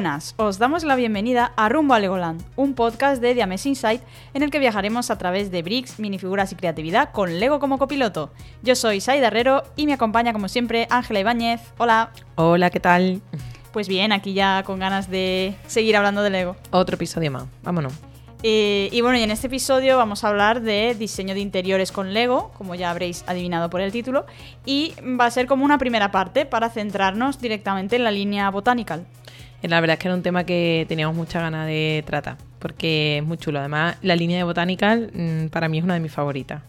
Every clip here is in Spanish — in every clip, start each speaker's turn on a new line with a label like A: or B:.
A: buenas, os damos la bienvenida a Rumbo a Legoland, un podcast de Diames Insight en el que viajaremos a través de bricks, minifiguras y creatividad con Lego como copiloto. Yo soy Saida Herrero y me acompaña como siempre Ángela Ibáñez. Hola.
B: Hola, ¿qué tal?
A: Pues bien, aquí ya con ganas de seguir hablando de Lego.
B: Otro episodio más, vámonos.
A: Eh, y bueno, y en este episodio vamos a hablar de diseño de interiores con Lego, como ya habréis adivinado por el título, y va a ser como una primera parte para centrarnos directamente en la línea Botanical.
B: La verdad es que era un tema que teníamos mucha ganas de tratar, porque es muy chulo. Además, la línea de Botanical mm, para mí es una de mis favoritas.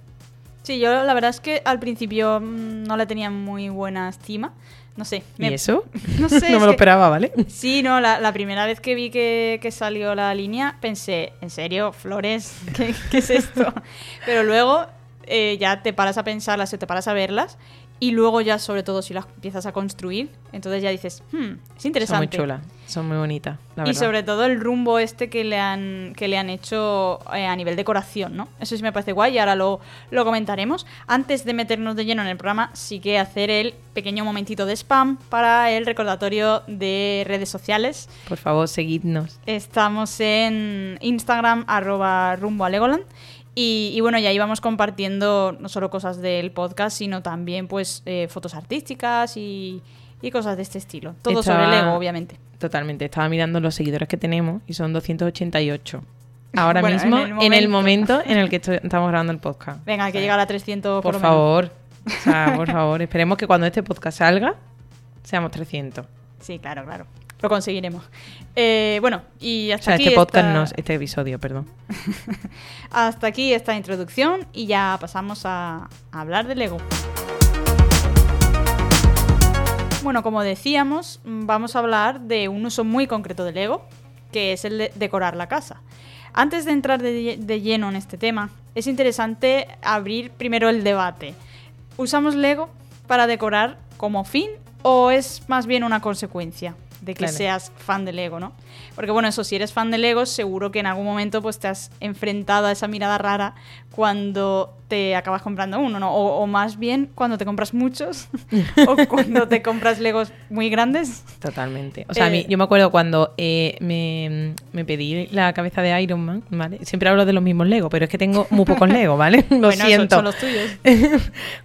A: Sí, yo la verdad es que al principio mm, no le tenía muy buena estima. No sé.
B: ¿Y eso?
A: No sé.
B: no me lo esperaba, ¿vale?
A: Sí, no, la, primera vez que vi que, que, salió la línea pensé, ¿en serio? ¿Flores? ¿Qué, qué es esto? Pero luego eh, ya te paras a pensarlas o te paras a verlas y luego ya, sobre todo, si las empiezas a construir, entonces ya dices, hmm, es interesante.
B: Son muy chulas, son muy bonitas.
A: y sobre todo el rumbo este que le han, que le han hecho eh, a nivel decoración, ¿no? Eso sí me parece guay y ahora lo, lo comentaremos. Antes de meternos de lleno en el programa, sí que hacer el pequeño momentito de spam para el recordatorio de redes sociales.
B: Por favor, seguidnos.
A: Estamos en Instagram, arroba rumbo a Legoland. Y, bueno, ya íbamos compartiendo no solo cosas del podcast, sino también pues eh, fotos artísticas y, cosas de este estilo. Todo sobre Lego, obviamente.
B: Totalmente. Estaba mirando los seguidores que tenemos y son 288. Ahora mismo, en el, momento en el que estamos grabando el podcast.
A: Venga, hay que llegar a 300
B: por, favor. por favor, esperemos que cuando este podcast salga seamos 300.
A: Sí, claro, claro. Lo conseguiremos. Eh, bueno, y hasta
B: o sea,
A: aquí.
B: Este podcast no, este episodio, perdón.
A: hasta aquí esta introducción y ya pasamos a, hablar de Lego. Bueno, como decíamos, vamos a hablar de un uso muy concreto de Lego, que es el de decorar la casa. Antes de entrar de lleno en este tema, es interesante abrir primero el debate. ¿Usamos Lego para decorar como fin o es más bien una consecuencia? De que seas fan de Lego, ¿no? Porque bueno, eso, si eres fan de Lego, seguro que en algún momento pues te has enfrentado a esa mirada rara cuando te acabas comprando uno, ¿no? O, más bien cuando te compras muchos o cuando te compras Legos muy grandes.
B: Totalmente. O sea, a mí, eh, yo me acuerdo cuando eh, me, pedí la cabeza de Iron Man, ¿vale? Siempre hablo de los mismos Legos, pero es que tengo muy pocos Legos, ¿vale? Lo siento.
A: Son, los tuyos.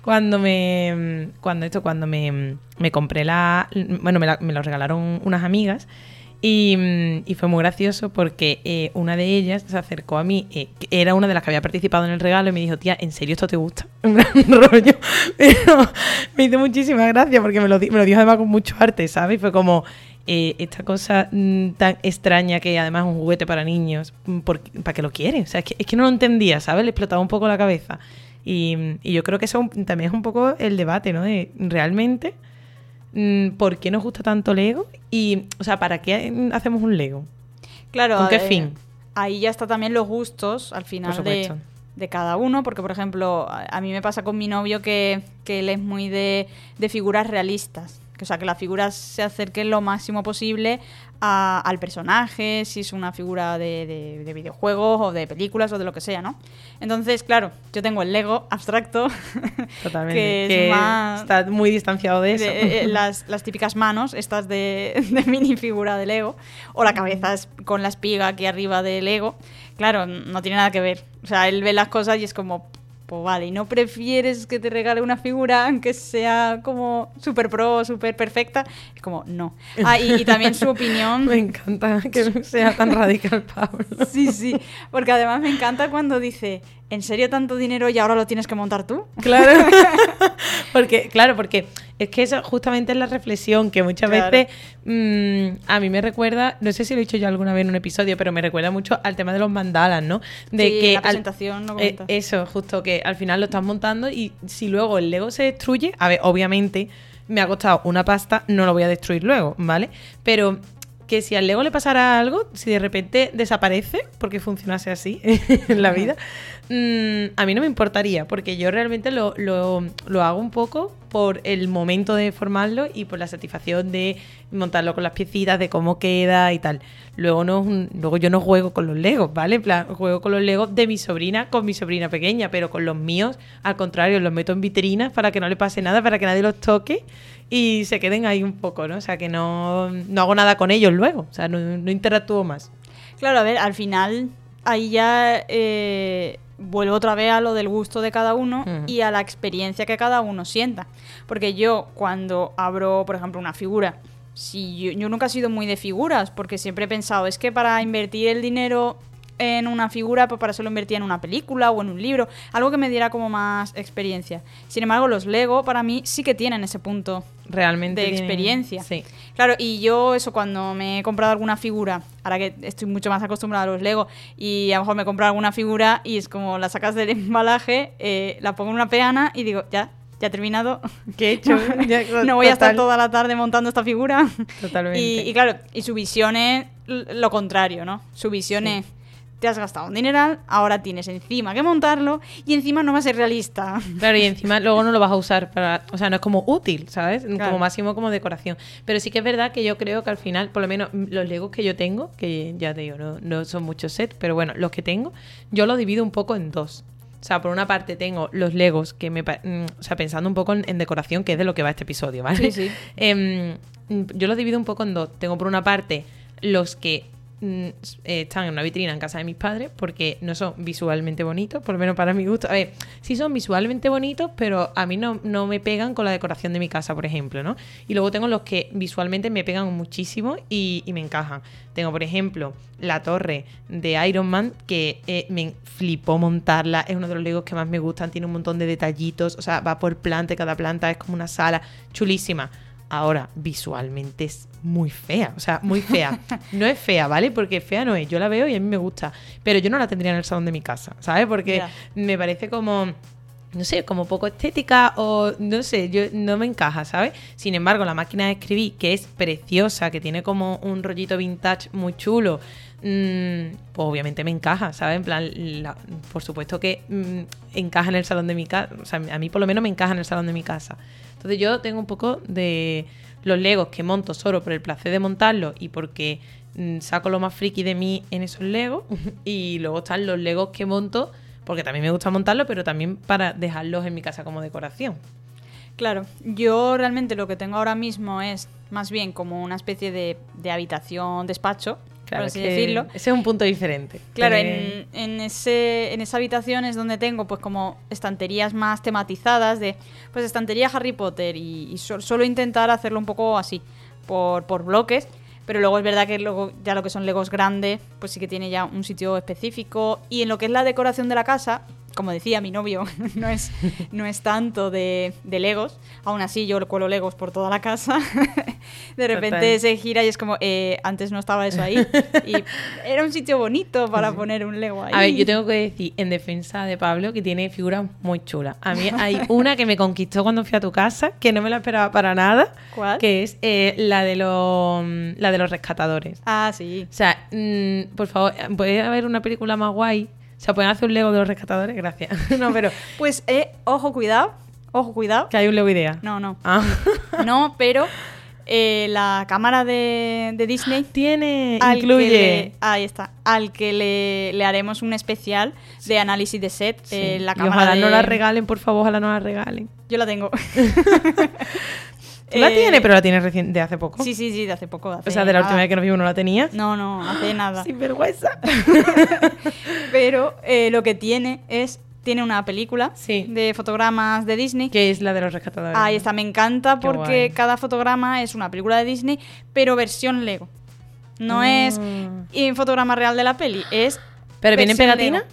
B: cuando me... Cuando esto, cuando me, compré la... Bueno, me, me lo regalaron unas amigas y, fue muy gracioso porque eh, una de ellas se acercó a mí, eh, era una de las que había participado en el regalo, y me dijo, tía, ¿en serio esto te gusta? Un gran rollo. Pero me hizo muchísimas gracias porque me lo, me lo dijo además con mucho arte, ¿sabes? Fue como eh, esta cosa mm, tan extraña que además es un juguete para niños, mm, ¿para qué lo quiere? O sea, es que, es que no lo entendía, ¿sabes? Le explotaba un poco la cabeza. Y, y yo creo que eso también es un poco el debate, ¿no? De realmente Mm, por qué nos gusta tanto Lego y, o sea, ¿para qué hacemos un Lego?
A: Claro.
B: ¿Con qué fin?
A: Ahí ya está también los gustos al final de, de, cada uno, porque por ejemplo, a mí me pasa con mi novio que, que él es muy de, de figuras realistas. O sea, que la figura se acerque lo máximo posible al personaje, si es una figura de, videojuegos o de películas o de lo que sea, ¿no? Entonces, claro, yo tengo el Lego abstracto,
B: Totalmente. que, está muy distanciado de eso.
A: Eh, eh, las, típicas manos, estas de, de minifigura de Lego, o la cabeza con la espiga aquí arriba de Lego. Claro, no tiene nada que ver. O sea, él ve las cosas y es como, pues vale, ¿y no prefieres que te regale una figura aunque sea como súper pro, súper perfecta? Es como, no. Ah, y, también su opinión...
B: me encanta que sea tan radical, Pablo.
A: sí, sí, porque además me encanta cuando dice, ¿en serio tanto dinero y ahora lo tienes que montar tú?
B: Claro, porque, claro, porque es que eso justamente es la reflexión que muchas veces mm, a mí me recuerda, no sé si lo he dicho yo alguna vez en un episodio, pero me recuerda mucho al tema de los mandalas, ¿no? De
A: que la presentación, no
B: eh, Eso, justo que al final lo estás montando y si luego el Lego se destruye, a ver, obviamente me ha costado una pasta, no lo voy a destruir luego, ¿vale? Pero que si al Lego le pasara algo, si de repente desaparece, porque funcionase así en la vida, mm, a mí no me importaría, porque yo realmente lo, lo, lo, hago un poco por el momento de formarlo y por la satisfacción de montarlo con las piecitas, de cómo queda y tal. Luego, no, luego yo no juego con los Legos, ¿vale? En plan, juego con los Legos de mi sobrina, con mi sobrina pequeña, pero con los míos, al contrario, los meto en vitrinas para que no le pase nada, para que nadie los toque y se queden ahí un poco, ¿no? O sea, que no, no hago nada con ellos luego, o sea, no, no interactúo más.
A: Claro, a ver, al final ahí ya eh, vuelvo otra vez a lo del gusto de cada uno y a la experiencia que cada uno sienta. Porque yo cuando abro, por ejemplo, una figura, si yo, yo nunca he sido muy de figuras, porque siempre he pensado, es que para invertir el dinero en una figura, pues para eso lo invertía en una película o en un libro, algo que me diera como más experiencia. Sin embargo, los Lego para mí sí que tienen ese punto
B: realmente
A: de
B: tienen-
A: experiencia.
B: Sí.
A: Claro, y yo eso cuando me he comprado alguna figura, ahora que estoy mucho más acostumbrada a los Lego, y a lo mejor me he comprado alguna figura y es como la sacas del embalaje, eh, la pongo en una peana y digo, ya, ya he terminado.
B: ¿Qué he hecho?
A: No voy a estar toda la tarde montando esta figura.
B: Totalmente.
A: Y, y claro, y su visión es lo contrario, ¿no? Su visión
B: Sí.
A: es, te has gastado un dineral, ahora tienes encima que montarlo y encima no va a ser realista.
B: Claro, y encima luego no lo vas a usar para. O sea, no es como útil, ¿sabes?
A: Claro.
B: Como máximo como decoración. Pero sí que es verdad que yo creo que al final, por lo menos los Legos que yo tengo, que ya te digo, no, no son muchos sets, pero bueno, los que tengo, yo los divido un poco en dos. O sea, por una parte tengo los Legos que me. mm, O sea, pensando un poco en, en decoración, que es de lo que va este episodio, ¿vale?
A: Sí, sí.
B: Em, yo los divido un poco en dos. Tengo por una parte los que están en una vitrina en casa de mis padres porque no son visualmente bonitos, por lo menos para mi gusto. A ver, sí son visualmente bonitos, pero a mí no, no me pegan con la decoración de mi casa, por ejemplo, ¿no? Y luego tengo los que visualmente me pegan muchísimo y, y me encajan. Tengo, por ejemplo, la torre de Iron Man, que eh, me flipó montarla. Es uno de los Legos que más me gustan. Tiene un montón de detallitos. O sea, va por planta. y Cada planta es como una sala. Chulísima. Ahora, visualmente es muy fea. O sea, muy fea. No es fea, ¿vale? Porque fea no es. Yo la veo y a mí me gusta. Pero yo no la tendría en el salón de mi casa, ¿sabes? Porque me parece como no sé, como poco estética o no sé, yo no me encaja, ¿sabes? Sin embargo, la máquina de escribir, que es preciosa, que tiene como un rollito vintage muy chulo, pues obviamente me encaja, ¿sabes? En plan, la- por supuesto que mm, encaja en el salón de mi casa, o sea, a mí por lo menos me encaja en el salón de mi casa. Entonces yo tengo un poco de los legos que monto solo por el placer de montarlos y porque mm, saco lo más friki de mí en esos legos y luego están los legos que monto porque también me gusta montarlo, pero también para dejarlos en mi casa como decoración.
A: Claro, yo realmente lo que tengo ahora mismo es más bien como una especie de, de habitación, despacho, por así
B: que
A: decirlo.
B: Ese es un punto diferente.
A: Claro, en, en ese, en esa habitación es donde tengo pues como estanterías más tematizadas de pues estantería Harry Potter y, suelo intentar hacerlo un poco así, por, por bloques, pero luego es verdad que luego ya lo que son legos grandes pues sí que tiene ya un sitio específico y en lo que es la decoración de la casa, como decía mi novio, no es, no es tanto de, de legos, aún así yo cuelo legos por toda la casa, de repente
B: Total.
A: se gira y es como, eh, antes no estaba eso ahí y era un sitio bonito para poner un lego ahí.
B: A ver, yo tengo que decir en defensa de Pablo que tiene figuras muy chulas. A mí hay una que me conquistó cuando fui a tu casa, que no me la esperaba para nada,
A: ¿Cuál?
B: que es eh, la de los la de los rescatadores.
A: Ah, sí.
B: O sea, mm, por favor, ¿puede haber una película más guay? O sea, ¿pueden hacer un Lego de los rescatadores? Gracias. no, pero
A: Pues, eh, ojo, cuidado. Ojo, cuidado.
B: que hay un Lego idea.
A: No, no.
B: Ah.
A: No, pero eh, la cámara de, de Disney
B: Tiene, incluye.
A: le- ahí está. Al que le, le haremos un especial de análisis de set.
B: Sí.
A: eh, la
B: Y
A: cámara
B: ojalá
A: de-
B: no la regalen, por favor, ojalá no la regalen.
A: Yo la tengo.
B: Tú la
A: Eh,
B: tienes, pero la tienes recién de hace poco.
A: Sí, sí, sí, de hace poco. de hace
B: o sea, de la
A: nada.
B: última vez que nos vimos no la tenías.
A: No, no, hace nada.
B: Sin vergüenza.
A: Pero eh, lo que tiene es. Tiene una película
B: Sí.
A: de fotogramas de Disney.
B: que es la de los rescatadores.
A: Ahí está, me encanta porque cada fotograma es una película de Disney, pero versión Lego. No
B: Ah.
A: es un fotograma real de la peli, es.
B: ¿Pero viene en pegatina?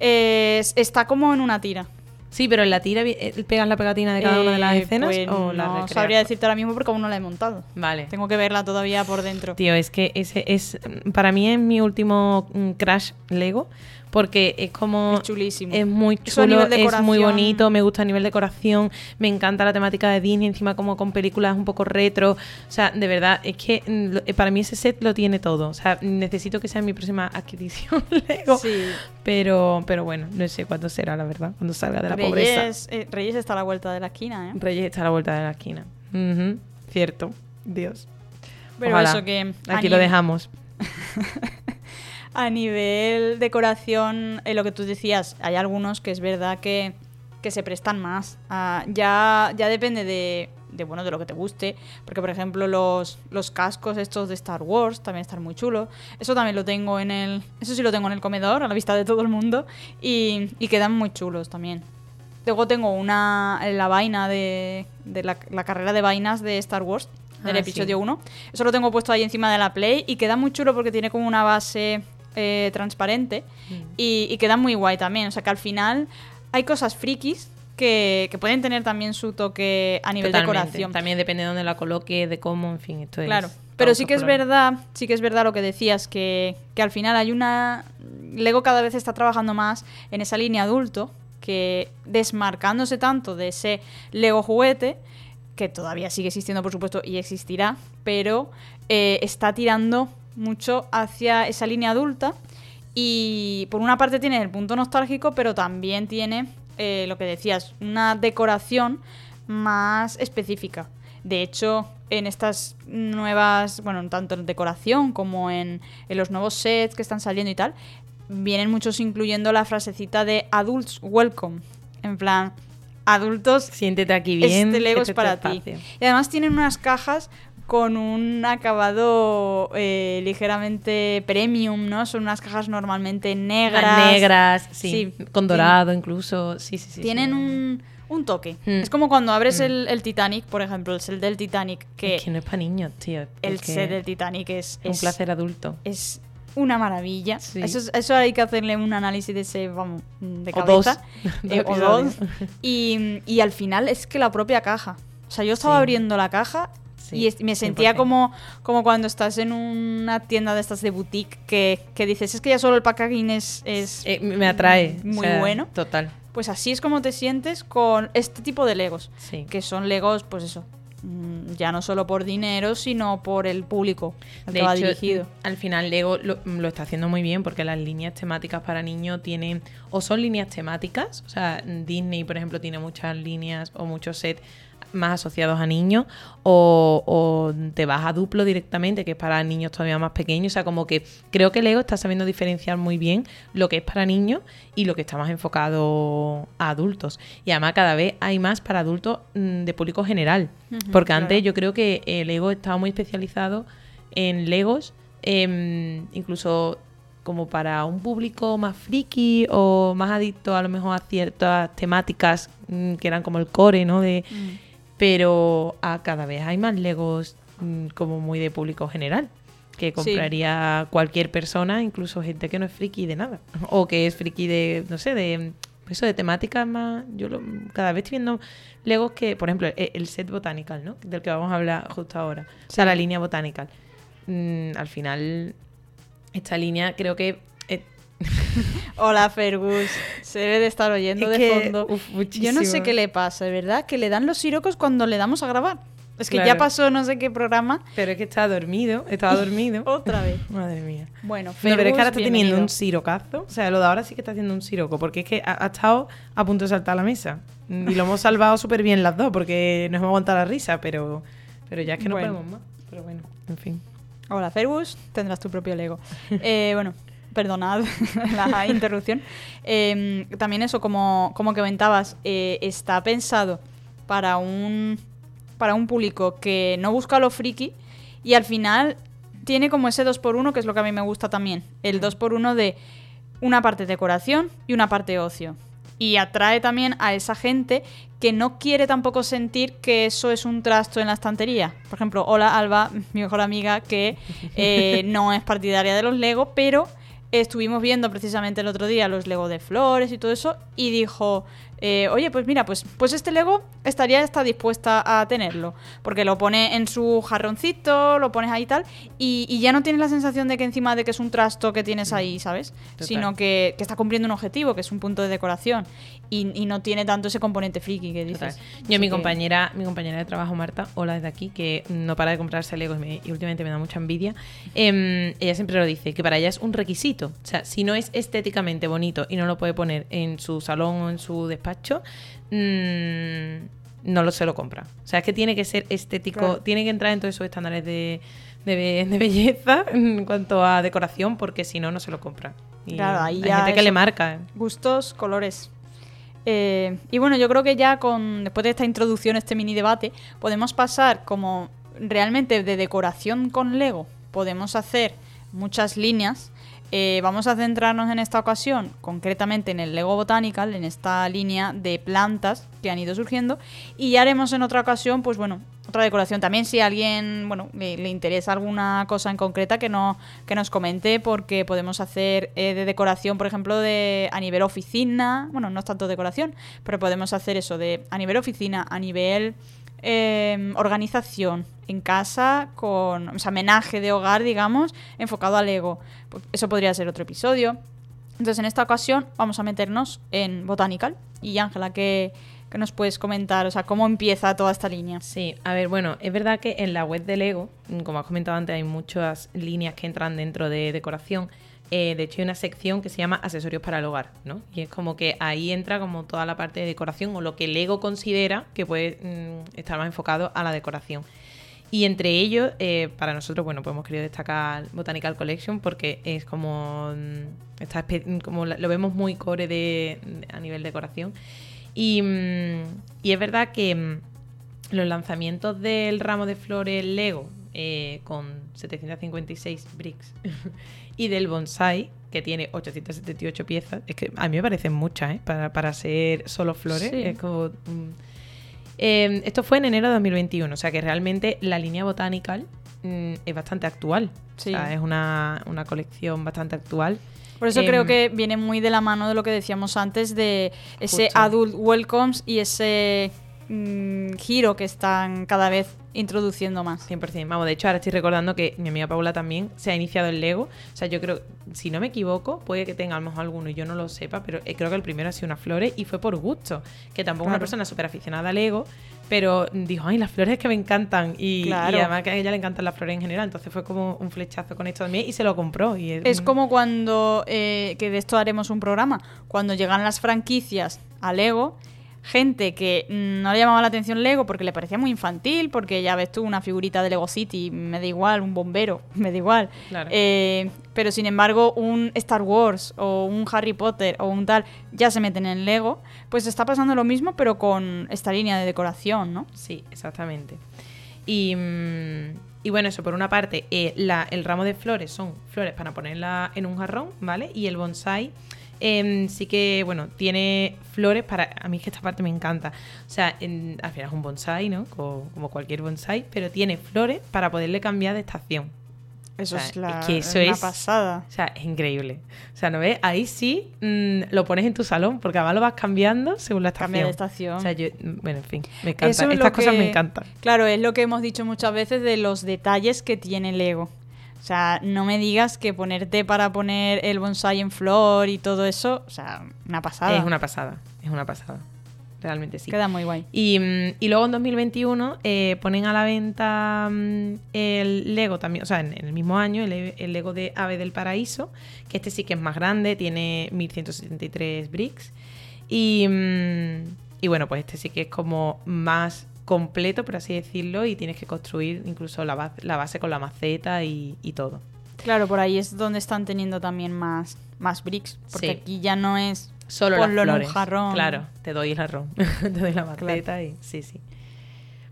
A: Es- está como en una tira.
B: Sí, pero en la tira eh, pegas la pegatina de cada una de las
A: Eh,
B: escenas
A: pues
B: o la
A: no sabría decirte ahora mismo porque aún no la he montado.
B: Vale.
A: Tengo que verla todavía por dentro.
B: Tío, es que ese es para mí es mi último mm, crash Lego porque es como...
A: Es chulísimo.
B: Es muy chulo, es muy bonito, me gusta a nivel decoración, me encanta la temática de Disney, encima como con películas un poco retro. O sea, de verdad, es que mm, para mí ese set lo tiene todo. O sea, necesito que sea mi próxima adquisición Lego.
A: Sí.
B: Pero, pero bueno, no sé cuándo será, la verdad, cuando salga de la pobreza.
A: Reyes, eh, Reyes está a la vuelta de la esquina, ¿eh?
B: Reyes está a la vuelta de la esquina. Cierto. Dios.
A: Pero
B: Ojalá.
A: eso que...
B: Aquí lo dejamos.
A: A nivel decoración, eh, lo que tú decías, hay algunos que es verdad que, que se prestan más. Ya, ya depende de, de, bueno, de lo que te guste. Porque, por ejemplo, los, los cascos estos de Star Wars también están muy chulos. Eso también lo tengo en el. Eso sí lo tengo en el comedor, a la vista de todo el mundo. Y, y quedan muy chulos también. Luego tengo una. la vaina de. de la, la carrera de vainas de Star Wars. Del
B: Ah,
A: episodio
B: sí.
A: 1. Eso lo tengo puesto ahí encima de la Play. Y queda muy chulo porque tiene como una base eh, transparente. Y, y queda muy guay también. O sea que al final hay cosas frikis que, que pueden tener también su toque a nivel
B: Totalmente.
A: decoración.
B: También depende de dónde la coloque, de cómo, en fin, esto es.
A: Claro, pero sí que es verdad, sí que es verdad lo que decías, que, que al final hay una... Lego cada vez está trabajando más en esa línea adulto, que desmarcándose tanto de ese Lego juguete, que todavía sigue existiendo por supuesto y existirá, pero eh, está tirando mucho hacia esa línea adulta y por una parte tiene el punto nostálgico, pero también tiene eh, lo que decías, una decoración más específica. De hecho, en estas nuevas, bueno, tanto en decoración como en, en los nuevos sets que están saliendo y tal, vienen muchos incluyendo la frasecita de Adults Welcome. En plan, adultos,
B: Siéntete aquí bien.
A: este Lego es para ti. Y además tienen unas cajas con un acabado eh, ligeramente premium, ¿no? Son unas cajas normalmente negras.
B: Negras, sí,
A: Sí,
B: con dorado incluso. Sí, sí, sí.
A: Tienen
B: sí.
A: un, un toque.
B: Mm.
A: Es como cuando abres
B: Mm.
A: el, el Titanic, por ejemplo, el set del Titanic, que,
B: Es que no es para niños, tío.
A: el set del Titanic es,
B: Un
A: es,
B: placer adulto.
A: es una maravilla.
B: Sí.
A: Eso, es- eso hay que hacerle un análisis de ese, vamos, de
B: O dos.
A: cabeza.
B: Dos
A: Eh, o dos.
B: episodios.
A: Y, y al final es que la propia caja. O sea, yo estaba
B: Sí.
A: abriendo la caja
B: Sí,
A: y es- me sentía
B: 100%.
A: como, como cuando estás en una tienda de estas de boutique que, que dices, es que ya solo el packaging es... es
B: Eh, me atrae.
A: Muy
B: o sea,
A: bueno.
B: Total.
A: Pues así es como te sientes con este tipo de Legos.
B: Sí.
A: Que son Legos, pues eso, mm, ya no solo por dinero, sino por el público al que
B: De
A: va
B: hecho,
A: dirigido.
B: al final Lego lo, lo está haciendo muy bien porque las líneas temáticas para niños tienen o son líneas temáticas, o sea, Disney, por ejemplo, tiene muchas líneas o muchos sets más asociados a niños o, o te vas a duplo directamente, que es para niños todavía más pequeños, o sea, como que creo que Lego está sabiendo diferenciar muy bien lo que es para niños y lo que está más enfocado a adultos. Y además cada vez hay más para adultos mm, de público general, porque
A: claro.
B: antes yo creo que el Lego estaba muy especializado en Legos, em, incluso como para un público más friki o más adicto a lo mejor a ciertas temáticas mm, que eran como el core, ¿no? De,
A: Mm.
B: Pero a cada vez hay más Legos mm, como muy de público general que compraría cualquier persona, incluso gente que no es friki de nada o que es friki de no sé, de eso de temáticas más yo lo- cada vez estoy viendo Legos que, por ejemplo, e- el set botanical, ¿no? Del que vamos a hablar justo ahora. O sea, la línea botanical. Mm, al final esta línea creo que
A: Hola, Fergus. Se debe de estar oyendo
B: Es
A: de
B: que,
A: fondo.
B: uf,
A: Yo no sé qué le pasa, de verdad, que le dan los sirocos cuando le damos a grabar. Es que ya pasó no sé qué programa.
B: pero es que está dormido, estaba dormido.
A: Otra vez.
B: Madre mía.
A: Bueno,
B: No, pero es que ahora está teniendo un sirocazo. O sea, lo de ahora sí que está haciendo un siroco. Porque es que ha, ha estado a punto de saltar a la mesa. Y lo hemos salvado súper bien las dos. Porque nos hemos aguantado la risa. Pero, pero ya es que no
A: Bueno.
B: podemos más. Pero bueno, en fin.
A: Hola, Fergus. Tendrás tu propio Lego. Eh, bueno, perdonad la interrupción. Eh, también eso, como, como comentabas, eh, está pensado para un, para un público que no busca lo friki y al final tiene como ese 2x1, que es lo que a mí me gusta también. El 2x1 de una parte decoración y una parte ocio. Y atrae también a esa gente que no quiere tampoco sentir que eso es un trasto en la estantería. Por ejemplo, hola Alba, mi mejor amiga, que eh, no es partidaria de los Lego, pero estuvimos viendo precisamente el otro día los Lego de flores y todo eso, y dijo, eh, oye, pues mira, pues, pues este Lego estaría está dispuesta a tenerlo. Porque lo pone en su jarroncito, lo pones ahí y tal, y, ya no tienes la sensación de que encima de que es un trasto que tienes ahí, ¿sabes? Sino que, que, está cumpliendo un objetivo, que es un punto de decoración. Y, no tiene tanto ese componente friki que dices.
B: Yo, mi compañera, mi compañera de trabajo, Marta, hola desde aquí, que no para de comprarse Legos y, y últimamente me da mucha envidia. Em, ella siempre lo dice, que para ella es un requisito. O sea, si no es estéticamente bonito y no lo puede poner en su salón o en su despacho, mmm, no lo se lo compra. O sea, es que tiene que ser estético, tiene que entrar en todos esos estándares de, de, belleza en cuanto a decoración, porque si no, no se lo compra.
A: Y claro, ahí
B: hay gente que le marca.
A: Gustos, colores. Eh, y bueno, yo creo que ya con después de esta introducción, este mini debate, podemos pasar como realmente de decoración con Lego. Podemos hacer muchas líneas eh, vamos a centrarnos en esta ocasión concretamente en el Lego Botanical, en esta línea de plantas que han ido surgiendo y ya haremos en otra ocasión, pues bueno, otra decoración. También si a alguien, bueno, le, interesa alguna cosa en concreta que no que nos comente porque podemos hacer eh, de decoración, por ejemplo, de a nivel oficina, bueno, no es tanto decoración, pero podemos hacer eso de a nivel oficina, a nivel Em, organización en casa con o homenaje de hogar, digamos, enfocado al ego. Pues eso podría ser otro episodio. Entonces, en esta ocasión vamos a meternos en Botanical. Y Ángela, ¿qué, ¿qué, nos puedes comentar? O sea, ¿cómo empieza toda esta línea?
B: Sí, a ver, bueno, es verdad que en la web de Lego, como has comentado antes, hay muchas líneas que entran dentro de decoración. Eh, de hecho, hay una sección que se llama accesorios para el hogar, ¿no? Y es como que ahí entra como toda la parte de decoración o lo que Lego considera que puede mm, estar más enfocado a la decoración. Y entre ellos, eh, para nosotros, bueno, pues hemos querido destacar Botanical Collection porque es como, mm, como lo vemos muy core de, a nivel decoración. Y, mm, y es verdad que los lanzamientos del ramo de flores Lego eh, con 756 bricks y del bonsai que tiene 878 piezas. Es que a mí me parecen muchas, ¿eh? Para, para ser solo flores. Es como... Mm. Em, esto fue en enero de 2021, o sea que realmente la línea Botanical mm, es bastante actual. O sea, es una, colección bastante actual.
A: Por eso creo em, que viene muy de la mano de lo que decíamos antes de ese adult welcomes y ese mm, giro que están cada vez introduciendo más.
B: 100%. Vamos, de hecho, ahora estoy recordando que mi amiga Paula también se ha iniciado el Lego. O sea, yo creo, si no me equivoco, puede que tenga a lo mejor alguno y yo no lo sepa, pero eh, creo que el primero ha sido unas flores y fue por gusto. Que tampoco es una persona súper aficionada al Lego, pero dijo, ay, las flores que me encantan. Y, además que a ella le encantan las flores en general. Entonces fue como un flechazo con esto mí y se lo compró. Y
A: es, como cuando, eh, que de esto haremos un programa, cuando llegan las franquicias a Lego gente que no le llamaba la atención Lego porque le parecía muy infantil, porque ya ves tú una figurita de Lego City, me da igual, un bombero, me da igual. Eh, pero sin embargo, un Star Wars o un Harry Potter o un tal ya se meten en Lego, pues está pasando lo mismo, pero con esta línea de decoración, ¿no?
B: Sí, exactamente. Y, mm, bueno, eso por una parte, eh, el ramo de flores son flores para ponerla en un jarrón, ¿vale? Y el bonsai Em, sí que, bueno, tiene flores para... A mí es que esta parte me encanta. O sea, al final es un bonsai, ¿no? Como, cualquier bonsai, pero tiene flores para poderle cambiar de estación.
A: Eso es, la, que eso una pasada.
B: O sea, es increíble. O sea, ¿no ves? Ahí sí mm, lo pones en tu salón, porque además lo vas cambiando según la estación.
A: Cambia de estación.
B: O sea, yo, bueno, en fin, me encanta. Estas cosas me encantan.
A: Claro, es lo que hemos dicho muchas veces de los detalles que tiene Lego. O sea, no me digas que ponerte para poner el bonsai en flor y todo eso, o sea, una pasada.
B: Es una pasada, es una pasada. Realmente sí.
A: Queda muy guay.
B: Y, mm, luego en 2021 eh, ponen a la venta mm, el Lego también, o sea, en, el mismo año, el, Lego de Ave del Paraíso, que este sí que es más grande, tiene 1173 bricks. Y, mm, y bueno, pues este sí que es como más completo, por así decirlo, y tienes que construir incluso la base, la base con la maceta y, todo.
A: Claro, por ahí es donde están teniendo también más, más bricks, porque aquí ya no es solo las flores. jarrón.
B: Claro, te doy el jarrón, te doy la maceta y sí, sí.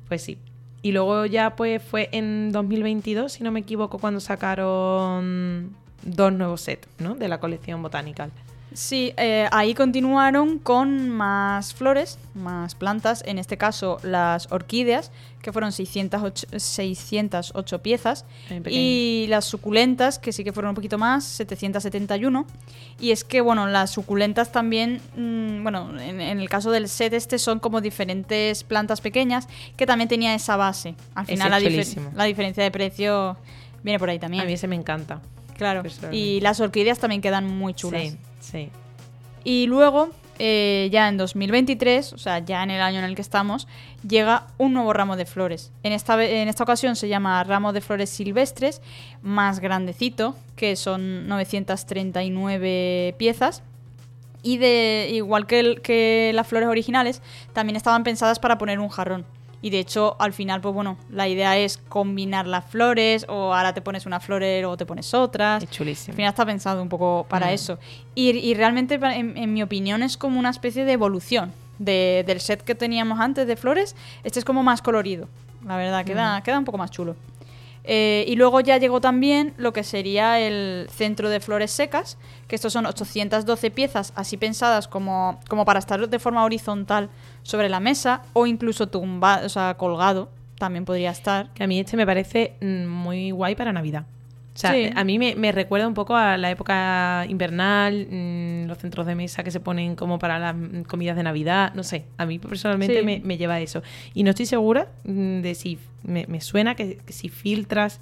B: Pues sí. Y luego ya pues fue en 2022, si no me equivoco, cuando sacaron dos nuevos sets, ¿no? De la colección Botanical.
A: Sí, eh, ahí continuaron con más flores, más plantas, en este caso las orquídeas, que fueron 608, 608 piezas, y las suculentas, que sí que fueron un poquito más, 771. Y es que, bueno, las suculentas también, mm, bueno, en, en el caso del set este son como diferentes plantas pequeñas, que también tenía esa base. Al final la, difer- diferencia de precio viene por ahí también.
B: A mí ese me encanta.
A: Claro. Y las orquídeas también quedan muy chulas.
B: Sí,
A: Y luego, eh, ya en 2023, o sea, ya en el año en el que estamos, llega un nuevo ramo de flores. En esta, en esta ocasión se llama ramo de flores silvestres, más grandecito, que son 939 piezas. Y de igual que las flores originales, también estaban pensadas para poner un jarrón. Y de hecho, al final, pues bueno, la idea es combinar las flores, o ahora te pones una flor luego te pones otras.
B: Es chulísimo.
A: Al final está pensado un poco para
B: Mm.
A: eso. Y, y realmente, en, en mi opinión, es como una especie de evolución de- del set que teníamos antes de flores. Este es como más colorido. La verdad, queda, queda un poco más chulo. Eh, y luego ya llegó también lo que sería el centro de flores secas, que estos son 812 piezas así pensadas como, como para estar de forma horizontal sobre la mesa o incluso tumbado, o colgado, también podría estar.
B: Que a mí este me parece mm, muy guay para Navidad. O sea,
A: Sí.
B: a mí me, me recuerda un poco a la época invernal, mm, los centros de mesa que se ponen como para las mm, comidas de Navidad, no sé, a mí personalmente
A: Sí.
B: me, me lleva a eso. Y no estoy segura mm, de si, me, me suena que, que si filtras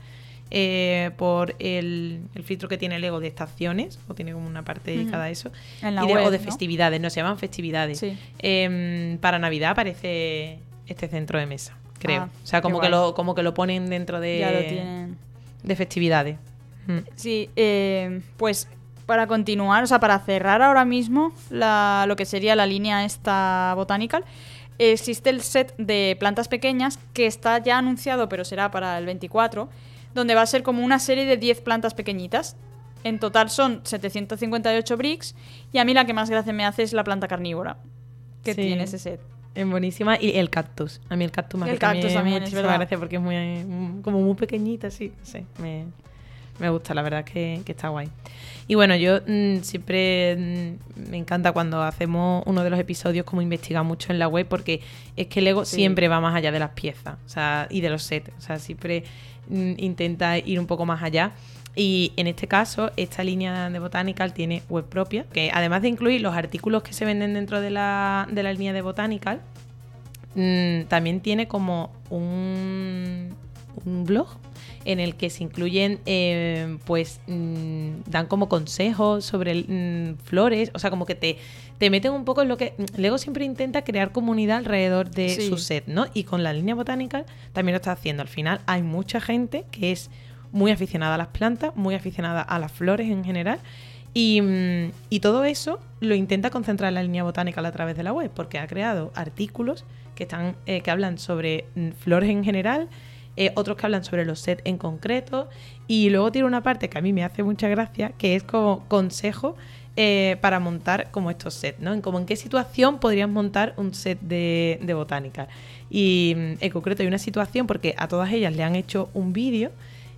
B: eh, por el, el filtro que tiene el Lego de estaciones, o tiene como una parte dedicada a eso, y de-
A: web,
B: o de
A: ¿no?
B: festividades, no se llaman festividades.
A: Sí.
B: Em, para Navidad aparece este centro de mesa, creo.
A: Ah,
B: o sea, como que,
A: guay.
B: lo, como que lo ponen dentro de,
A: Ya lo tienen.
B: De festividades. Mm.
A: Sí, eh, pues para continuar, o sea, para cerrar ahora mismo la- lo que sería la línea esta botanical, existe el set de plantas pequeñas que está ya anunciado, pero será para el 24, donde va a ser como una serie de 10 plantas pequeñitas. En total son 758 bricks y a mí la que más gracia me hace es la planta carnívora que
B: Sí.
A: tiene ese set.
B: Es buenísima. Y el cactus. A mí el cactus me
A: El
B: también
A: cactus también, es
B: muchísima
A: verdad.
B: gracia porque es muy, como muy pequeñita, sí. No sé, me, me gusta, la verdad que, que está guay. Y bueno, yo mm, siempre mm, me encanta cuando hacemos uno de los episodios como investigar mucho en la web porque es que Lego
A: Sí.
B: siempre va más allá de las piezas o sea, y de los sets. O sea, siempre mm, intenta ir un poco más allá. Y en este caso, esta línea de Botanical tiene web propia, que además de incluir los artículos que se venden dentro de la, de la línea de Botanical, mm, también tiene como un, un blog en el que se incluyen, eh, pues, mm, dan como consejos sobre mm, flores, o sea, como que te, te meten un poco en lo que... Lego siempre intenta crear comunidad alrededor de
A: Sí.
B: su set, ¿no? Y con la línea Botanical también lo está haciendo. Al final hay mucha gente que es muy aficionada a las plantas, muy aficionada a las flores en general. Y, mm, todo eso lo intenta concentrar en la línea botánica a través de la web, porque ha creado artículos que, están, eh, que hablan sobre mm, flores en general, eh, otros que hablan sobre los sets en concreto, y luego tiene una parte que a mí me hace mucha gracia, que es como consejo eh, para montar como estos sets, ¿no? En en qué situación podrías montar un set de, de botánica. Y mm, en concreto hay una situación, porque a todas ellas le han hecho un vídeo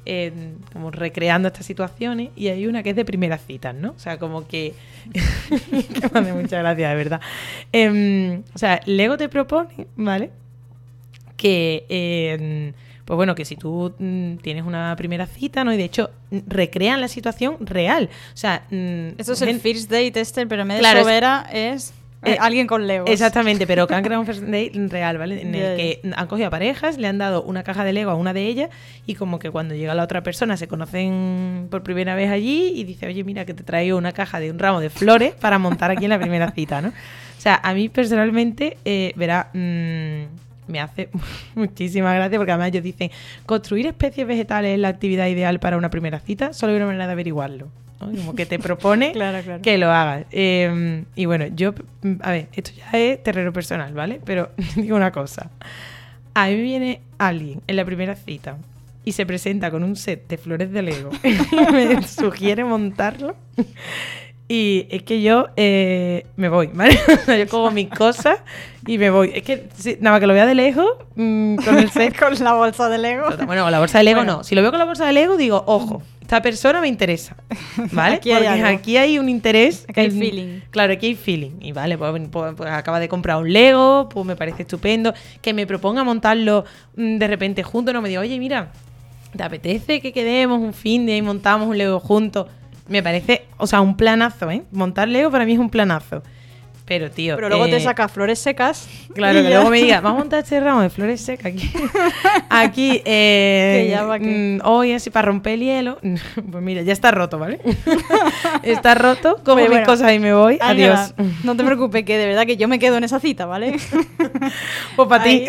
B: eh, como recreando estas situaciones y hay una que es de primeras citas, ¿no? O sea, como que... que me hace mucha gracia, de verdad. Em, o sea, Lego te propone, ¿vale? Que, eh, pues bueno, que si tú mm, tienes una primera cita, ¿no? Y de hecho, recrean la situación real. O sea... mm,
A: Eso es el First Date este, pero en vez de
B: Claro, es-
A: Sobera es, Eh, alguien con Legos.
B: Exactamente, pero que han creado un first date real, ¿vale? En el que han cogido a parejas, le han dado una caja de Lego a una de ellas y como que cuando llega la otra persona se conocen por primera vez allí y dice, oye, mira que te traigo una caja de un ramo de flores para montar aquí en la primera cita, ¿no? O sea, a mí personalmente, eh, verá, mm, me hace muchísima gracia porque además ellos dicen, construir especies vegetales es la actividad ideal para una primera cita, solo hay una manera de averiguarlo. ¿No? Como que te propone
A: Claro, claro.
B: que lo hagas. Eh, y bueno, yo, a ver, esto ya es terreno personal, ¿vale? Pero digo una cosa. A mí viene alguien en la primera cita y se presenta con un set de flores de Lego y me sugiere montarlo. Y es que yo eh, me voy, ¿vale? Yo cojo mis cosas y me voy. Es que nada más que lo vea de lejos, mm, con el set
A: con la bolsa de Lego.
B: Bueno, con la bolsa de Lego
A: Bueno.
B: no. Si lo veo con la bolsa de Lego, digo, ojo, esta persona me interesa, ¿vale?
A: Aquí
B: Porque aquí hay un interés.
A: Aquí hay feeling.
B: Claro, aquí hay feeling. Y vale, pues, pues- pues acaba de comprar un Lego, pues me parece estupendo. Que me proponga montarlo mm, de repente juntos, no me diga, oye, mira, ¿te apetece que quedemos un fin de y montamos un Lego juntos? Me parece, o sea, un planazo, ¿eh? Montar Lego para mí es un planazo. Pero, tío.
A: Pero luego
B: eh,
A: te sacas flores secas.
B: Claro, que
A: ya.
B: luego me diga, vamos a montar este ramo de flores secas aquí. Aquí, eh,
A: Que
B: mm, hoy así para romper el hielo. Pues mira, ya está roto, ¿vale? está roto, cojo
A: Oye,
B: mis
A: bueno,
B: cosas y me voy. Adiós.
A: No te preocupes, que de verdad que yo me quedo en esa cita, ¿vale?
B: Pues para ti.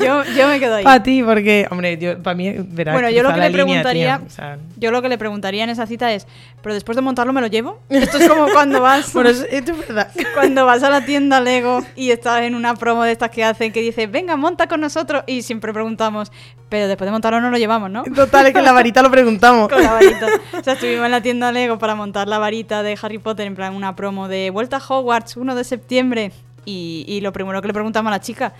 A: Yo, yo me quedo ahí.
B: Para ti, porque, hombre, yo, para mí, verás,
A: Bueno, yo lo que le
B: línea,
A: preguntaría,
B: tía, o sea,
A: yo lo que le preguntaría en esa cita es, pero después de montarlo me lo llevo. Esto es como cuando vas,
B: bueno, esto es verdad.
A: cuando vas a la tienda Lego y estás en una promo de estas que hacen que dice, venga, monta con nosotros y siempre preguntamos, pero después de montarlo no lo llevamos, ¿no?
B: Total, es que en la varita lo preguntamos.
A: Con la varita. O sea, estuvimos en la tienda Lego para montar la varita de Harry Potter en plan una promo de Vuelta a Hogwarts 1 de septiembre. Y, y lo primero que le preguntamos a la chica,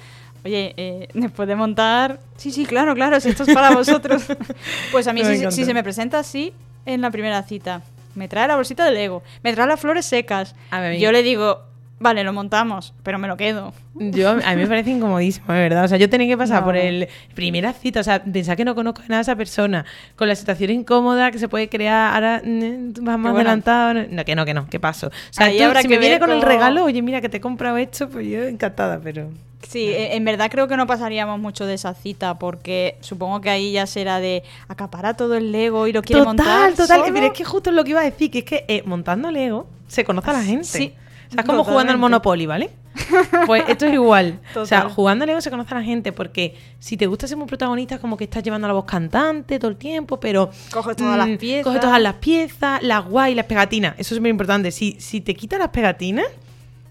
A: oye, eh, después de montar... Sí, sí, claro, claro, si esto es para vosotros. pues a mí si, se me presenta así en la primera cita, me trae la bolsita de Lego, me trae las flores secas,
B: A ver,
A: yo le digo, vale, lo montamos, pero me lo quedo.
B: Yo, a mí me parece incomodísimo, de verdad. O sea, yo tenía que pasar
A: No.
B: por el primera cita, o sea, pensar que no conozco nada a esa persona, con la situación incómoda que se puede crear, ahora vas más
A: bueno.
B: adelantado. No, que no, que no, ¿qué paso? O sea,
A: Ahí
B: tú,
A: habrá
B: si
A: que
B: me viene con el regalo, oye, mira que te he comprado esto, pues yo encantada, pero.
A: Sí, e- en verdad creo que no pasaríamos mucho de esa cita porque supongo que ahí ya será de acaparar todo el Lego y lo quiere
B: Total,
A: montar.
B: total.
A: solo.
B: Pero es que justo es lo que iba a decir, que es que eh, montando Lego se conoce a la gente.
A: Sí,
B: sea, es como jugando al. Monopoly, ¿vale? Pues esto es igual. O sea, jugando al Lego se conoce a la gente porque si te gusta ser muy protagonista, es como que estás llevando la voz cantante todo el tiempo, pero.
A: Coges todas las
B: mm,
A: piezas.
B: Coges todas las piezas, las guay, las pegatinas. Eso es muy importante. Si, si te quitas las pegatinas,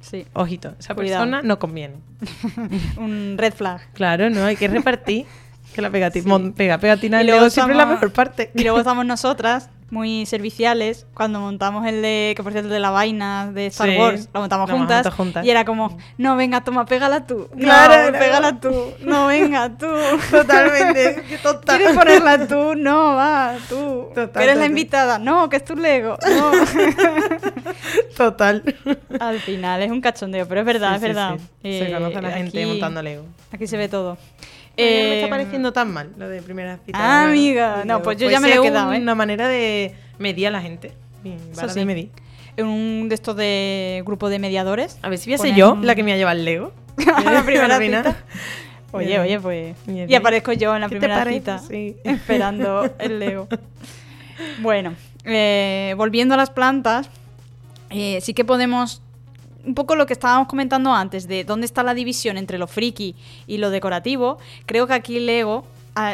A: Sí,
B: ojito, esa
A: Cuidado.
B: persona no conviene.
A: un red flag.
B: Claro, no, hay que repartir. Que la pegatina, pega, pegatina
A: Y luego
B: siempre es la mejor parte.
A: Y luego estamos nosotras, muy serviciales, cuando montamos el de, que por cierto, el de la vaina de Star
B: Sí,
A: Wars, lo montamos
B: lo
A: juntas,
B: juntas.
A: Y era como, no, venga, toma, pégala tú.
B: Claro,
A: no, pégala tú. No, venga, tú.
B: Totalmente, tonta.
A: ¿Quieres ponerla tú? No, va, tú.
B: Total,
A: que eres la
B: total.
A: invitada. No, que es tu Lego. No.
B: Total.
A: Al final es un cachondeo, pero es verdad,
B: Sí,
A: es verdad.
B: sí. Se
A: Eh,
B: conoce a la gente
A: aquí-
B: montando Lego.
A: Aquí se ve todo.
B: Eh, no me
A: Eh,
B: está pareciendo tan mal lo de primera cita.
A: Ah, amiga. No, pues yo ya me lo he quedado, ¿eh?
B: Una manera de medir a la gente. Vara
A: sí.
B: de medir.
A: En un de estos de grupo de mediadores.
B: A ver si voy a ser yo
A: un-
B: la que me ha llevado el Lego.
A: a la primera cita. Oye, oye, pues. Y aparezco yo en la
B: ¿Qué te
A: primera cita.
B: Sí.
A: Esperando el Lego. Bueno, eh, volviendo a las plantas, eh, sí que podemos. Un poco lo que estábamos comentando antes, de dónde está la división entre lo friki y lo decorativo. Creo que aquí Lego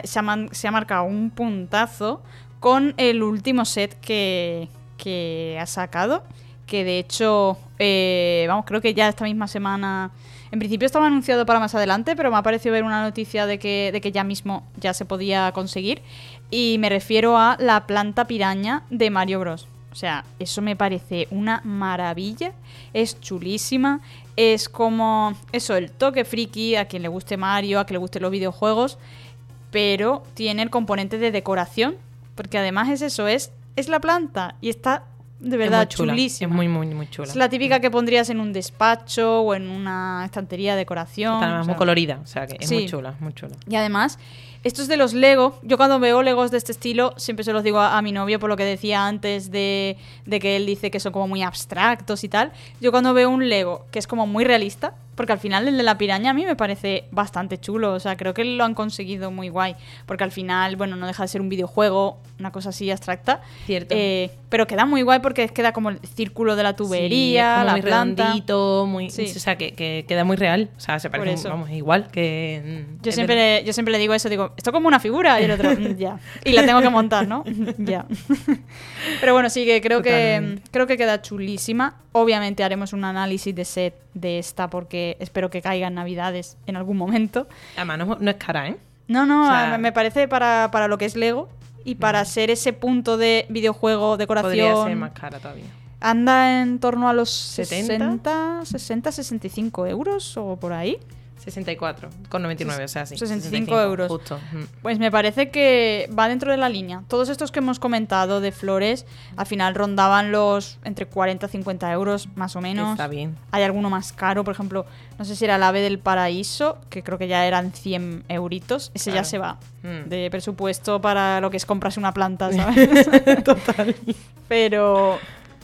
A: se, ha man- se ha marcado un puntazo con el último set que, que ha sacado. Que de hecho, eh, vamos, creo que ya esta misma semana. En principio estaba anunciado para más adelante, pero me ha parecido ver una noticia de que, de que ya mismo ya se podía conseguir. Y me refiero a la planta piraña de Mario Bros. O sea, eso me parece una maravilla. Es chulísima. Es como eso, el toque friki a quien le guste Mario, a quien le gusten los videojuegos. Pero tiene el componente de decoración. Porque además es eso, es, es la planta. Y está de verdad
B: es
A: chulísima.
B: Es muy, muy, muy chula.
A: Es la típica que pondrías en un despacho o en una estantería de decoración.
B: Está
A: o sea.
B: muy colorida. O sea, que es
A: Sí.
B: muy chula, muy chula.
A: Y además, estos de los Lego, yo cuando veo Legos de este estilo, siempre se los digo a, a mi novio por lo que decía antes de, de que él dice que son como muy abstractos y tal. Yo cuando veo un Lego que es como muy realista, porque al final el de la piraña a mí me parece bastante chulo, o sea, creo que lo han conseguido muy guay, porque al final, bueno, no deja de ser un videojuego, una cosa así abstracta.
B: Cierto.
A: Eh, pero queda muy guay porque queda como el círculo de la
B: Sí,
A: tubería,
B: como
A: la
B: muy
A: planta.
B: redondito, muy,
A: Sí.
B: o sea, que, que queda muy real. O sea, se parece, vamos, igual que...
A: Yo siempre, le, yo siempre le digo eso, digo, esto como una figura y el otro, "Mm, ya. Y la tengo que montar, ¿no? ya. Pero bueno, sí que creo que creo que queda chulísima. Obviamente haremos un análisis de set de esta porque espero que caigan navidades en algún momento.
B: Además, no, es- no es cara, ¿eh?
A: No, no,
B: O sea-
A: me- me parece para, para lo que es Lego y para ser ese punto de videojuego, decoración.
B: Podría ser más cara todavía.
A: Anda en torno a los
B: 70.
A: 60, 60, 65 euros o por ahí.
B: 64 con 99, o sea, sí.
A: 65 euros.
B: Justo. mm.
A: Pues me parece que va dentro de la línea. Todos estos que hemos comentado de flores, al final rondaban los entre 40 y 50 euros, más o menos.
B: Está bien.
A: Hay alguno más caro, por ejemplo, no sé si era el ave del paraíso, que creo que ya eran 100 euritos. Ese ya
B: Claro.
A: se va
B: Mm.
A: de presupuesto para lo que es comprarse una planta, ¿sabes?
B: Total.
A: pero,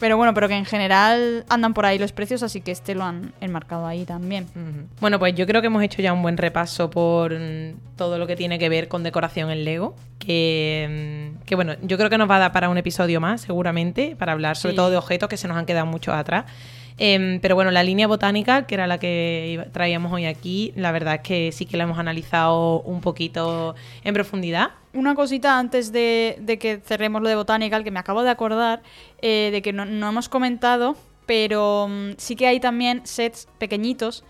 A: pero bueno, pero que en general andan por ahí los precios, así que este lo han enmarcado ahí también.
B: Bueno, pues yo creo que hemos hecho ya un buen repaso por mm, todo lo que tiene que ver con decoración en Lego. Que, mm, que bueno, yo creo que nos va a dar para un episodio más, seguramente, para hablar sobre
A: Sí.
B: todo de objetos que se nos han quedado muchos atrás. Em, pero bueno, la línea botánica, que era la que traíamos hoy aquí, la verdad es que sí que la hemos analizado un poquito en profundidad.
A: Una cosita antes de, que cerremos lo de Botanical, que me acabo de acordar, eh, de que no, no hemos comentado, pero mm, sí que hay también sets pequeñitos,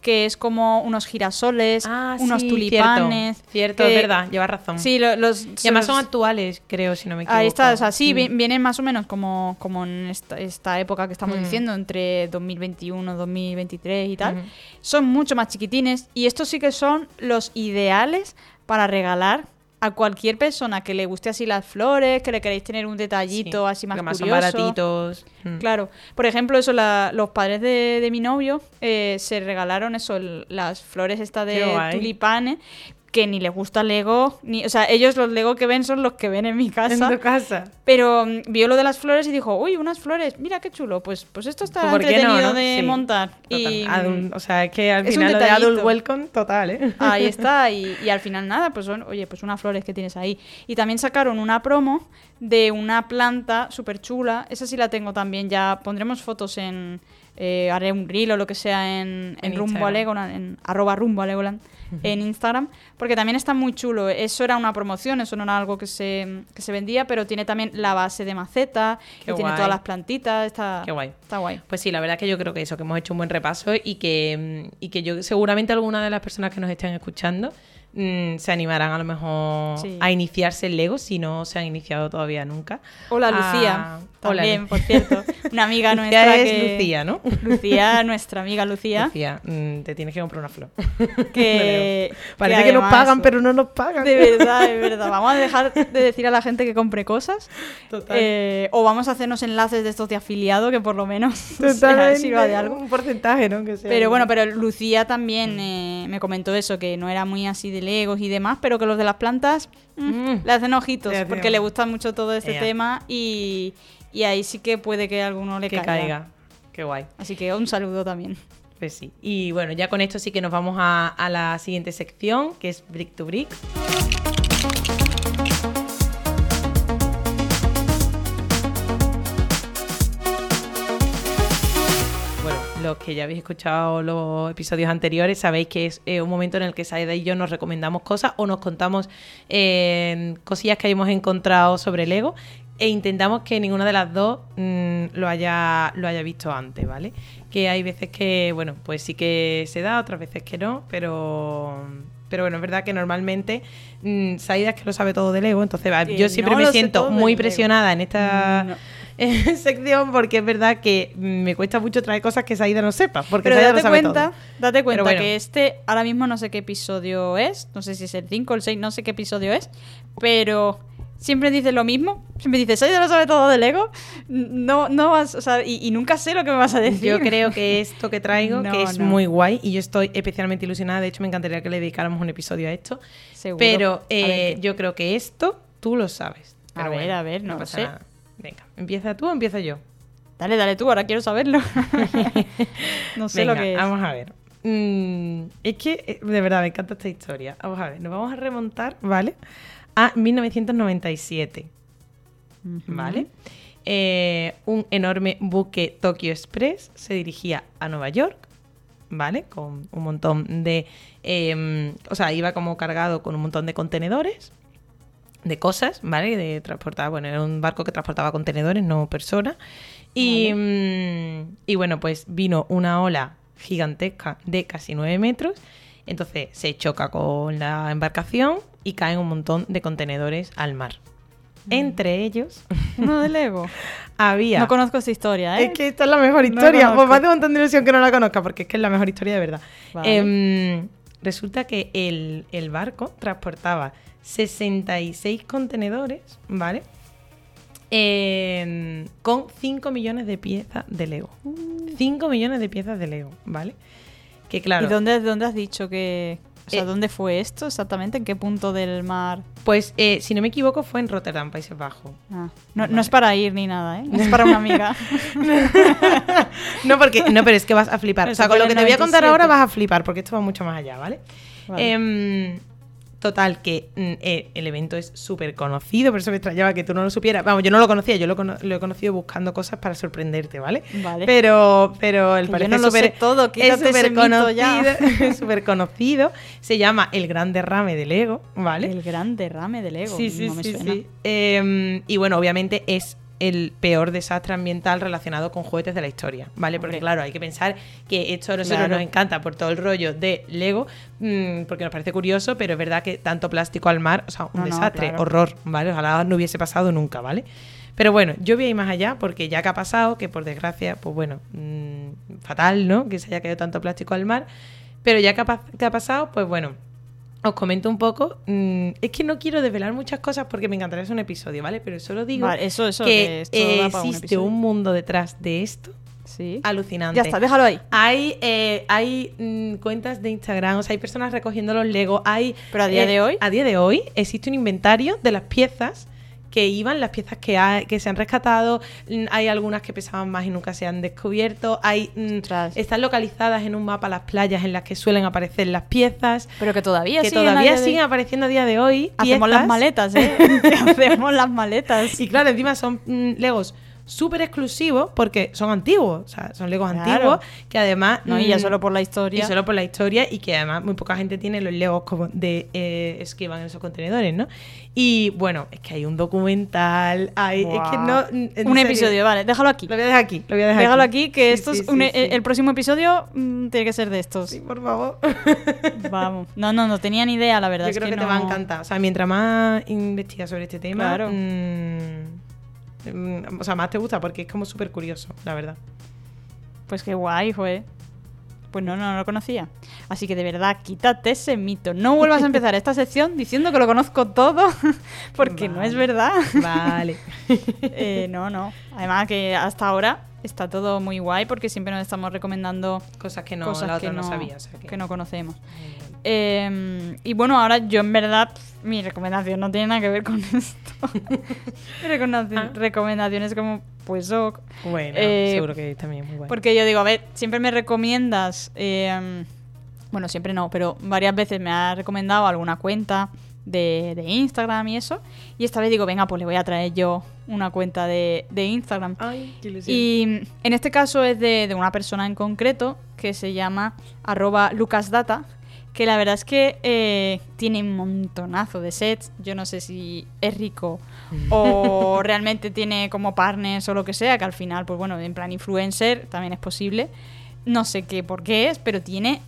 A: que es como unos girasoles, unos
B: sí,
A: tulipanes.
B: Cierto, es verdad, llevas razón.
A: Sí, lo- los...
B: y además son actuales, creo, si no me equivoco.
A: Ahí está, o sea, sí,
B: Mm.
A: vi- vienen más o menos como, como en esta, esta época que estamos
B: Mm.
A: diciendo, entre 2021, 2023 y tal. Son mucho más chiquitines y estos sí que son los ideales para regalar a cualquier persona que le guste así las flores, que le queréis tener un detallito
B: Sí,
A: así más curioso.
B: son baratitos. Mm.
A: Claro, por ejemplo, eso, la- los padres de, de mi novio eh, se regalaron eso, el- las flores estas de tulipanes, que ni les gusta Lego, ni, o sea, ellos los Lego que ven son los que ven en mi
B: En
A: casa.
B: tu casa.
A: Pero mm, vio lo de las flores y dijo, uy, unas flores, mira qué chulo, pues, pues esto está
B: Pues, ¿por qué no,
A: entretenido
B: no?
A: de
B: Sí,
A: montar.
B: Total.
A: Y
B: Adult- o sea, es que al
A: es
B: final lo de Adult. Welcome, total, ¿eh?
A: Ahí está, y, y al final nada, pues son, oye, pues unas flores que tienes ahí. Y también sacaron una promo de una planta súper chula, esa sí la tengo también, ya pondremos fotos en, eh, haré un reel o lo que sea en, en,
B: En
A: Rumbo a. Legoland, en arroba Rumbo a Legoland, en Instagram, porque también está muy chulo. Eso era una promoción, eso no era algo que se, que se vendía, pero tiene también la base de maceta,
B: Qué
A: y tiene todas las plantitas, está,
B: Qué guay.
A: está guay.
B: Pues sí, la verdad es que yo creo que eso, que hemos hecho un buen repaso y que, mm, y que yo seguramente alguna de las personas que nos estén escuchando mm, se animarán a lo mejor
A: Sí.
B: a iniciarse en Lego si no se han iniciado todavía nunca.
A: Hola
B: Ah,
A: Lucía,
B: hola,
A: también, por cierto, una amiga
B: Lucía
A: nuestra
B: es
A: que...
B: Lucía, ¿no?
A: Lucía, nuestra amiga Lucía,
B: Lucía, mm, te tienes que comprar una flor.
A: que...
B: Parece que, nos
A: además-
B: pagan, pero no nos pagan.
A: De verdad, de verdad. Vamos a dejar de decir a la gente que compre cosas.
B: Total.
A: eh, o vamos a hacernos enlaces de estos de afiliado, que por lo menos
B: Totalmente,
A: sirva de algo.
B: Un porcentaje, ¿no? Que sea
A: Pero bueno, pero Lucía también eh, me comentó eso, que no era muy así de legos y demás, pero que los de las plantas mm,
B: Mm.
A: le hacen ojitos,
B: Le
A: porque le gusta mucho todo este tema y, y ahí sí que puede que alguno le
B: que
A: caiga.
B: caiga. Qué guay.
A: Así que un saludo también.
B: Pues sí. Y bueno, ya con esto sí que nos vamos a, a la siguiente sección, que es Brick to Brick. Bueno, los que ya habéis escuchado los episodios anteriores sabéis que es eh, un momento en el que Saida y yo nos recomendamos cosas o nos contamos eh, cosillas que hayamos encontrado sobre Lego e intentamos que ninguna de las dos mm, lo, haya, lo haya visto antes, ¿vale? Que hay veces que, bueno, pues sí que se da, otras veces que no, pero... Pero bueno, es verdad que normalmente mm, Saida es que lo sabe todo de Lego, entonces yo siempre
A: no
B: me siento muy presionada en esta
A: No.
B: sección porque es verdad que mm, me cuesta mucho traer cosas que Saida no sepa, porque
A: Pero
B: Saida lo
A: date
B: sabe
A: cuenta,
B: todo.
A: date cuenta
B: bueno.
A: que este, ahora mismo no sé qué episodio es, no sé si es el 5 o el 6, no sé qué episodio es, pero siempre dices lo mismo, siempre dices, Saida lo sabe todo de Lego, no, no vas, o sea, y, y nunca sé lo que me vas a decir.
B: Yo creo que esto que traigo,
A: No,
B: que es
A: no.
B: muy guay, y yo estoy especialmente ilusionada, de hecho me encantaría que le dedicáramos un episodio a esto,
A: Seguro.
B: pero
A: A ver
B: eh, yo creo que esto tú lo sabes.
A: A
B: Pero
A: ver,
B: bueno,
A: a ver, no
B: pasa
A: sé.
B: nada. Venga, ¿empieza tú o empiezo yo?
A: Dale, dale tú, ahora quiero saberlo. no sé
B: Venga,
A: lo que es.
B: vamos a ver. Mm, es que, eh, de verdad, me encanta esta historia. Vamos a ver, nos vamos a remontar, ¿vale? A 1997.
A: Ujú.
B: ¿vale? Eh, un enorme buque Tokyo Express se dirigía a Nueva York, ¿vale? Con un montón de... eh, o sea, iba como cargado con un montón de contenedores, de cosas, ¿vale? De transportar, bueno, era un barco que transportaba contenedores, no personas. Y, mm, y bueno, pues vino una ola gigantesca de casi 9 metros. Entonces se choca con la embarcación y caen un montón de contenedores al mar. Entre ellos
A: Uno de Lego.
B: había...
A: No conozco esa historia, ¿eh?
B: Es que esta es la mejor
A: No
B: historia.
A: conozco.
B: pues me hace un montón de ilusión que no la conozca, porque es que es la mejor historia de verdad.
A: Vale.
B: Em, resulta que el, el barco transportaba 66 contenedores, ¿vale? Em, con 5 millones de piezas de Lego. 5 millones de piezas de Lego, ¿vale? Que claro,
A: ¿Y dónde, dónde has dicho que... O sea,
B: Eh,
A: ¿dónde fue esto exactamente? ¿En qué punto del mar?
B: pues eh, si no me equivoco fue en Rotterdam, Países Bajos.
A: Ah, no,
B: Vale.
A: no es para ir ni nada, ¿eh? Es para una amiga.
B: No, porque, no, pero es que vas a flipar. O sea, con lo que te voy a contar
A: 97.
B: ahora vas a flipar, porque esto va mucho más allá, ¿vale?
A: Vale.
B: Em, total, que mm, eh, el evento es súper conocido, por eso me extrañaba que tú no lo supieras. Vamos, yo no lo conocía, yo lo, cono- lo he conocido buscando cosas para sorprenderte, ¿vale?
A: Vale.
B: Pero, pero el parece
A: no lo sé todo,
B: es súper conocido, es súper conocido. Se llama El Gran Derrame de Lego, ¿vale?
A: El gran derrame de Lego.
B: Sí, sí,
A: no me
B: sí,
A: suena.
B: sí. Em, y bueno, obviamente es el peor desastre ambiental relacionado con juguetes de la historia, ¿vale? Porque claro, hay que pensar que esto a nosotros
A: Claro.
B: nos encanta por todo el rollo de Lego, mm, porque nos parece curioso, pero es verdad que tanto plástico al mar, o sea, un
A: No, no,
B: desastre,
A: claro.
B: horror, ¿vale? Ojalá no hubiese pasado nunca, ¿vale? Pero bueno, yo voy a ir más allá porque ya que ha pasado, que por desgracia, pues bueno, mm, fatal, ¿no? Que se haya caído tanto plástico al mar. Pero ya que ha, pa- que ha pasado, pues bueno, os comento un poco. mm, es que no quiero desvelar muchas cosas porque me encantaría hacer un episodio, ¿vale? Pero solo digo
A: Vale, eso, eso, que
B: que
A: esto
B: eh,
A: un
B: existe un mundo detrás de esto
A: Sí.
B: alucinante.
A: Ya está, déjalo ahí.
B: Hay, eh, hay mm, cuentas de Instagram, o sea, hay personas recogiendo los Legos. Hay,
A: Pero a día
B: eh,
A: de hoy.
B: A día de hoy existe un inventario de las piezas que iban, las piezas que, hay- que se han rescatado. Mm, Hay algunas que pesaban más y nunca se han descubierto. Hay, mm, están localizadas en un mapa las playas en las que suelen aparecer las piezas.
A: Pero que todavía
B: Que
A: siguen
B: todavía
A: de-
B: siguen apareciendo a día de hoy.
A: Hacemos
B: piezas.
A: las maletas, ¿eh? Hacemos las maletas.
B: Y claro, encima son mm, Legos súper exclusivos porque son antiguos. O sea, son Legos
A: Claro.
B: antiguos que además.
A: No, y ya
B: mm,
A: solo por la historia.
B: y solo por la historia y que además muy poca gente tiene los Legos como de eh, es que van en esos contenedores, ¿no? Y bueno, es que hay un documental, hay, es que no...
A: Un
B: serio.
A: episodio, vale, déjalo aquí.
B: Lo voy a dejar aquí, lo voy a dejar
A: Déjalo aquí, que
B: Sí,
A: esto
B: sí,
A: es un-
B: sí, sí.
A: el próximo episodio mm, tiene que ser de estos.
B: Sí, por favor.
A: Vamos. No, no, no tenía ni idea, la verdad.
B: Yo
A: es
B: creo que,
A: que
B: te va a encantar. O sea, mientras más investigas sobre este tema,
A: Claro.
B: mm, o sea, más te gusta porque es como súper curioso, la verdad.
A: Pues qué guay, fue. Pues no, no, no lo conocía. Así que de verdad, quítate ese mito. No vuelvas a empezar esta sección diciendo que lo conozco todo, porque no es verdad.
B: Vale.
A: Eh, no, no. Además que hasta ahora está todo muy guay porque siempre nos estamos recomendando
B: Cosas que no,
A: cosas
B: la otra
A: que,
B: no,
A: no,
B: sabía. O sea, que...
A: que no conocemos. Eh, y bueno, ahora yo en verdad, mi recomendación no tiene nada que ver con esto. mi recomendación,
B: Ah.
A: recomendación es como, pues ok.
B: Bueno,
A: Eh,
B: seguro que también muy bueno.
A: Porque yo digo, a ver, siempre me recomiendas, eh, bueno, siempre no, pero varias veces me ha recomendado alguna cuenta de, de Instagram y eso. Y esta vez digo, venga, pues le voy a traer yo una cuenta de, de Instagram.
B: Ay, qué ilusión.
A: Y en este caso es de, de una persona en concreto que se llama arroba lucasdata, que la verdad es que eh, tiene un montonazo de sets. Yo no sé si es rico o realmente tiene como partners o lo que sea, que al final, pues bueno, en plan influencer también es posible. No sé qué por qué es, pero tiene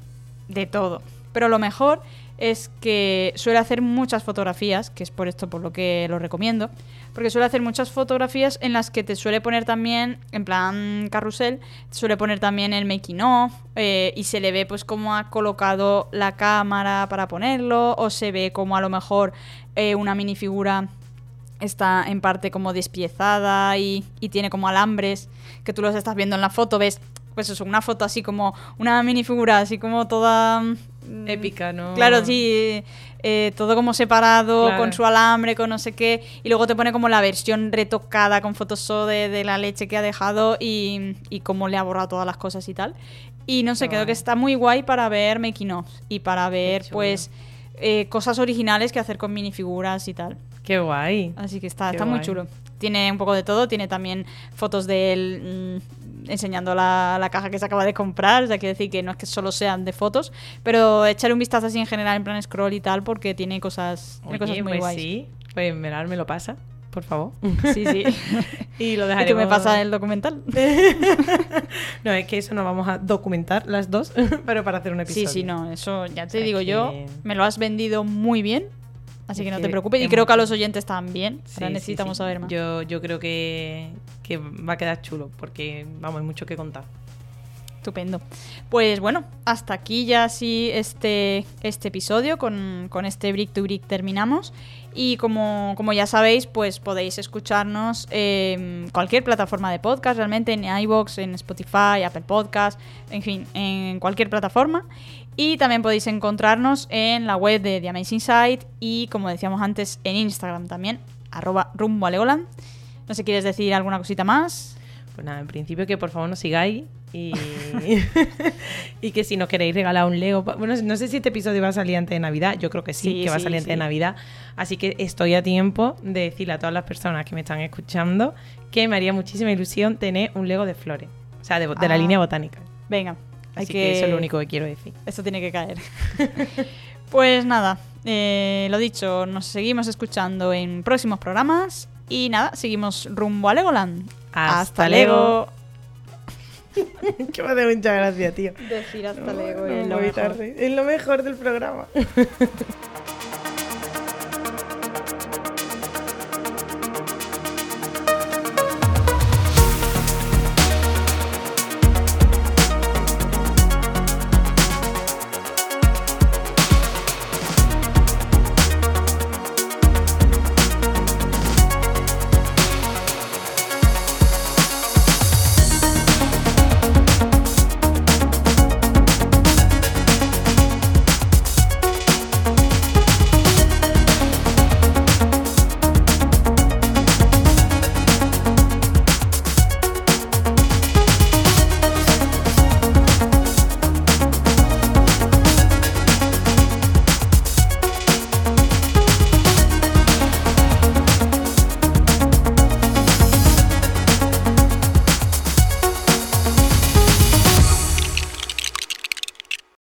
A: de todo. Pero lo mejor es que suele hacer muchas fotografías, que es por esto por lo que lo recomiendo, porque suele hacer muchas fotografías en las que te suele poner también, en plan carrusel, te suele poner también el making eh, y se le ve pues cómo ha colocado la cámara para ponerlo, o se ve como a lo mejor eh, una minifigura está en parte como despiezada y, y tiene como alambres que tú los estás viendo en la foto, ves pues eso, una foto así como una minifigura así como toda
B: Épica, ¿no?
A: Claro, sí, eh, todo como separado,
B: Claro.
A: con su alambre, con no sé qué, y luego te pone como la versión retocada con Photoshop de, de la leche que ha dejado y, y cómo le ha borrado todas las cosas y tal. Y no sé,
B: Qué
A: creo que está muy guay para ver making of y para ver pues eh, cosas originales que hacer con minifiguras y tal.
B: Qué guay.
A: Así que está,
B: Qué
A: está muy chulo. Tiene un poco de todo, tiene también fotos de él mm, enseñando la, la caja que se acaba de comprar, o sea, quiere decir que no es que solo sean de fotos, pero echarle un vistazo así en general en plan scroll y tal, porque tiene cosas, tiene
B: Oye,
A: cosas muy
B: pues
A: guays.
B: sí. Pues Melar me lo pasa, por favor.
A: Sí, sí.
B: y lo dejaremos.
A: tú me pasas el documental.
B: no, es que eso no vamos a documentar las dos, pero para hacer un
A: Sí,
B: episodio.
A: sí, no, eso ya te digo yo, me lo has vendido muy bien Así que no te preocupes. Y creo que a los oyentes también.
B: Sí,
A: Ahora
B: sí,
A: necesitamos
B: sí.
A: saber más.
B: Yo, yo creo que, que va a quedar chulo, porque vamos, hay mucho que contar.
A: Estupendo. Pues bueno, hasta aquí ya sí este, este episodio. Con, con este Brick to Brick terminamos. Y como, como ya sabéis, pues podéis escucharnos en cualquier plataforma de podcast, realmente en iVoox, en Spotify, Apple Podcast, en fin, en cualquier plataforma. Y también podéis encontrarnos en la web de The Amazing Site y, como decíamos antes, en Instagram también, arroba rumbo a Legoland. No sé, ¿quieres decir alguna cosita más?
B: Pues nada, en principio que por favor nos sigáis y, y que si nos queréis regalar un Lego. Bueno, no sé si este episodio va a salir antes de Navidad. Yo creo que sí,
A: Sí,
B: que va a salir antes de. Navidad. Así que estoy a tiempo de decirle a todas las personas que me están escuchando que me haría muchísima ilusión tener un Lego de flores. O sea, de, de la
A: Ah.
B: línea botánica.
A: Venga, hay
B: Así
A: que...
B: que... eso es lo único que quiero decir.
A: Esto tiene que caer. pues nada, eh, lo dicho, nos seguimos escuchando en próximos programas y nada, seguimos rumbo a Legoland.
B: Hasta Lego. que me hace mucha gracia, tío.
A: Decir hasta
B: No,
A: Lego
B: no
A: es lo mejor.
B: tarde. Es lo mejor del programa.